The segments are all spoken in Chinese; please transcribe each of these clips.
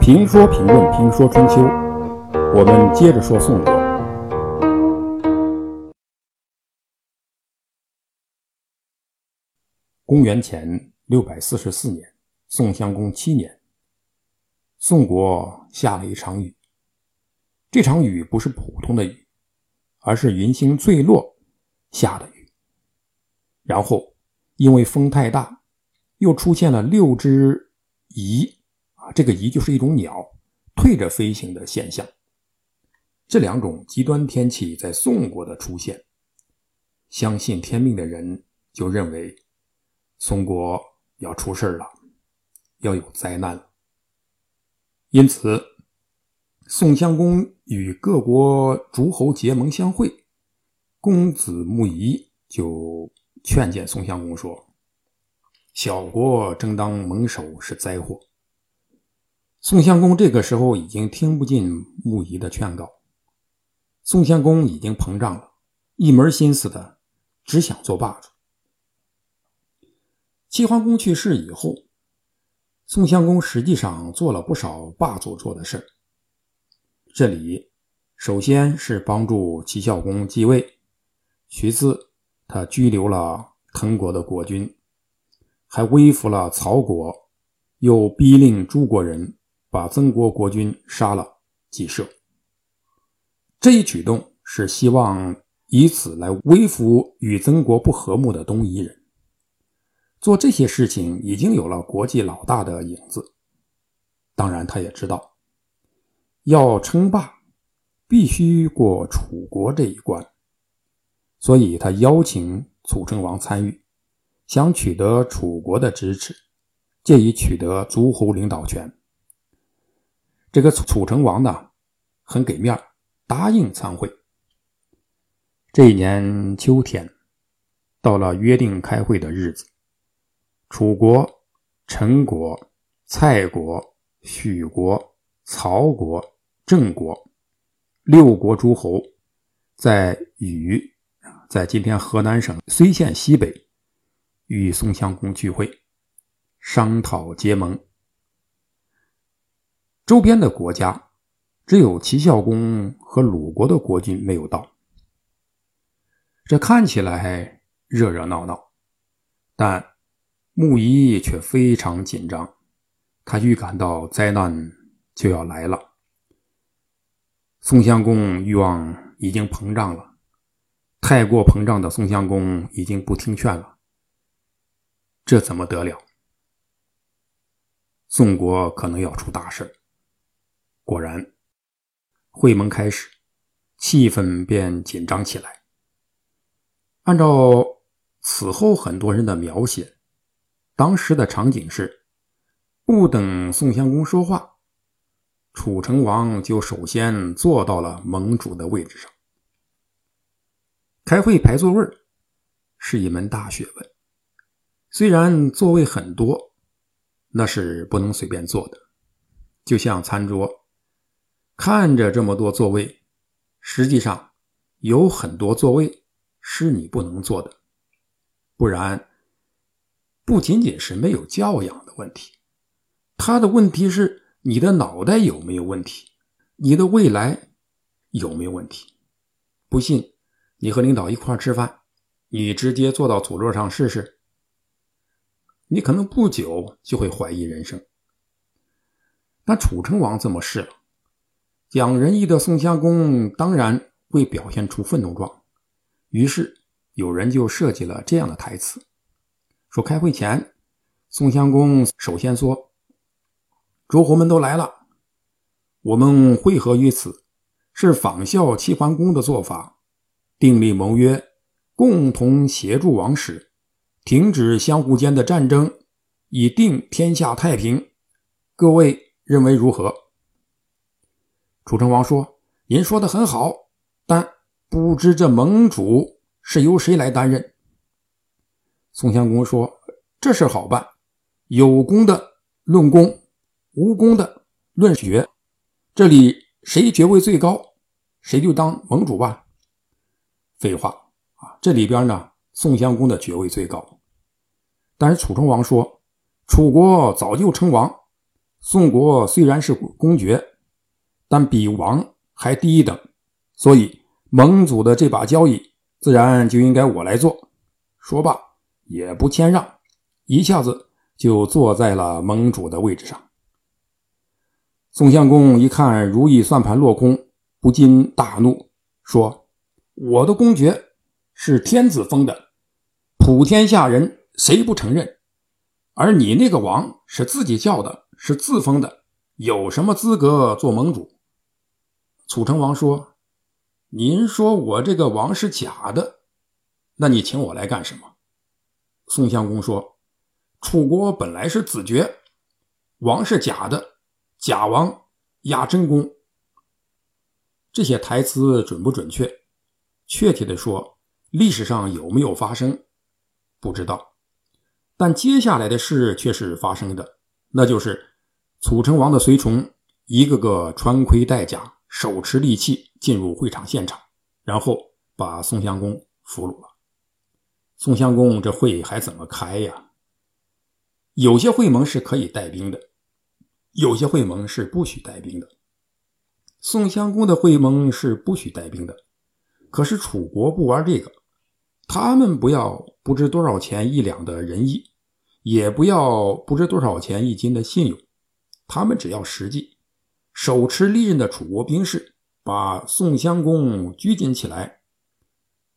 评说评论评说春秋，我们接着说宋国。公元前六百四十四年，宋襄公七年，宋国下了一场雨。这场雨不是普通的雨，而是云星坠落下的雨。然后，因为风太大，又出现了六只蚁这个鹇就是一种鸟，退着飞行的现象。这两种极端天气在宋国的出现，相信天命的人就认为宋国要出事了，要有灾难了。因此，宋襄公与各国诸侯结盟相会，公子穆仪就劝谏宋襄公说：“小国争当盟首是灾祸。”宋襄公这个时候已经听不进穆仪的劝告，宋襄公已经膨胀了，一门心思的只想做霸主。齐桓公去世以后，宋襄公实际上做了不少霸主做的事这里首先是帮助齐孝公继位，其次他拘留了滕国的国君，还威服了曹国，又逼令诸国人。把曾国国君杀了，祭社。这一举动是希望以此来威服与曾国不和睦的东夷人。做这些事情已经有了国际老大的影子。当然，他也知道要称霸，必须过楚国这一关，所以他邀请楚成王参与，想取得楚国的支持，借以取得诸侯领导权。这个楚成王呢，很给面答应参会。这一年秋天，到了约定开会的日子，楚国、陈国、蔡国、许国、曹国、郑国六国诸侯，在禹，在今天河南省睢县西北，与宋襄公聚会，商讨结盟。周边的国家，只有齐孝公和鲁国的国君没有到。这看起来热热闹闹，但穆仪却非常紧张，他预感到灾难就要来了。宋襄公欲望已经膨胀了，太过膨胀的宋襄公已经不听劝了。这怎么得了？宋国可能要出大事果然，会盟开始，气氛便紧张起来。按照此后很多人的描写，当时的场景是：不等宋襄公说话，楚成王就首先坐到了盟主的位置上。开会排座位是一门大学问，虽然座位很多，那是不能随便坐的，就像餐桌。看着这么多座位，实际上有很多座位是你不能坐的，不然不仅仅是没有教养的问题，他的问题是你的脑袋有没有问题，你的未来有没有问题？不信，你和领导一块吃饭，你直接坐到主座上试试，你可能不久就会怀疑人生。那楚成王这么试了。讲仁义的宋襄公当然会表现出愤怒状，于是有人就设计了这样的台词：说开会前，宋襄公首先说：“诸侯们都来了，我们会合于此，是仿效齐桓公的做法，订立盟约，共同协助王室，停止相互间的战争，以定天下太平。各位认为如何？”楚成王说：“您说的很好，但不知这盟主是由谁来担任。”宋襄公说：“这事好办，有功的论功，无功的论爵。这里谁爵位最高，谁就当盟主吧。”废话啊！这里边呢，宋襄公的爵位最高，但是楚成王说：“楚国早就称王，宋国虽然是公爵，但比王还低一等，所以盟主的这把交椅自然就应该我来做。”说罢，也不谦让，一下子就坐在了盟主的位置上。宋襄公一看如意算盘落空，不禁大怒，说：“我的公爵是天子封的，普天下人谁不承认？而你那个王是自己叫的，是自封的，有什么资格做盟主？”楚成王说：“您说我这个王是假的，那你请我来干什么？”宋襄公说：“楚国本来是子爵，王是假的，假王压真公。”这些台词准不准确？确切的说，历史上有没有发生，不知道。但接下来的事却是发生的，那就是楚成王的随从一个个穿盔戴甲、手持利器进入会场现场，然后把宋襄公俘虏了。宋襄公这会还怎么开呀？有些会盟是可以带兵的，有些会盟是不许带兵的。宋襄公的会盟是不许带兵的，可是楚国不玩这个，他们不要不知多少钱一两的仁义，也不要不知多少钱一斤的信用，他们只要实际。手持利刃的楚国兵士把宋襄公拘禁起来，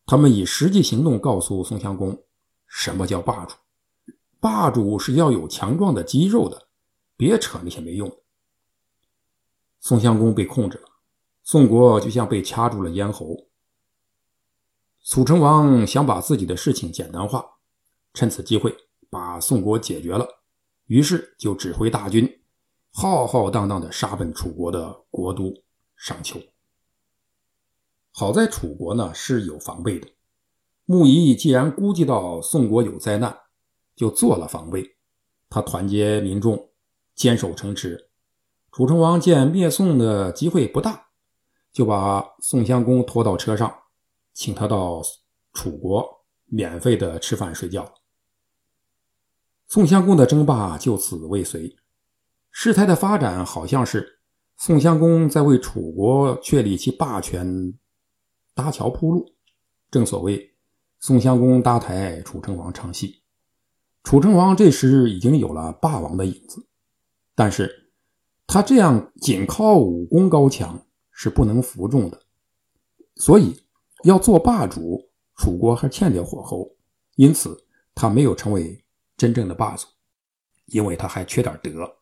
他们以实际行动告诉宋襄公什么叫霸主，霸主是要有强壮的肌肉的，别扯那些没用的。宋襄公被控制了，宋国就像被掐住了咽喉。楚成王想把自己的事情简单化，趁此机会把宋国解决了，于是就指挥大军浩浩荡荡的杀奔楚国的国都商丘。好在楚国呢是有防备的，穆仪既然估计到宋国有灾难，就做了防备，他团结民众，坚守城池。楚成王见灭宋的机会不大，就把宋襄公拖到车上，请他到楚国免费的吃饭睡觉。宋襄公的争霸就此未遂。事态的发展好像是宋襄公在为楚国确立其霸权搭桥铺路。正所谓宋襄公搭台，楚成王唱戏。楚成王这时已经有了霸王的影子，但是。他这样仅靠武功高强是不能服众的，所以要做霸主，楚国还欠点火候，因此他没有成为真正的霸主，因为他还缺点德。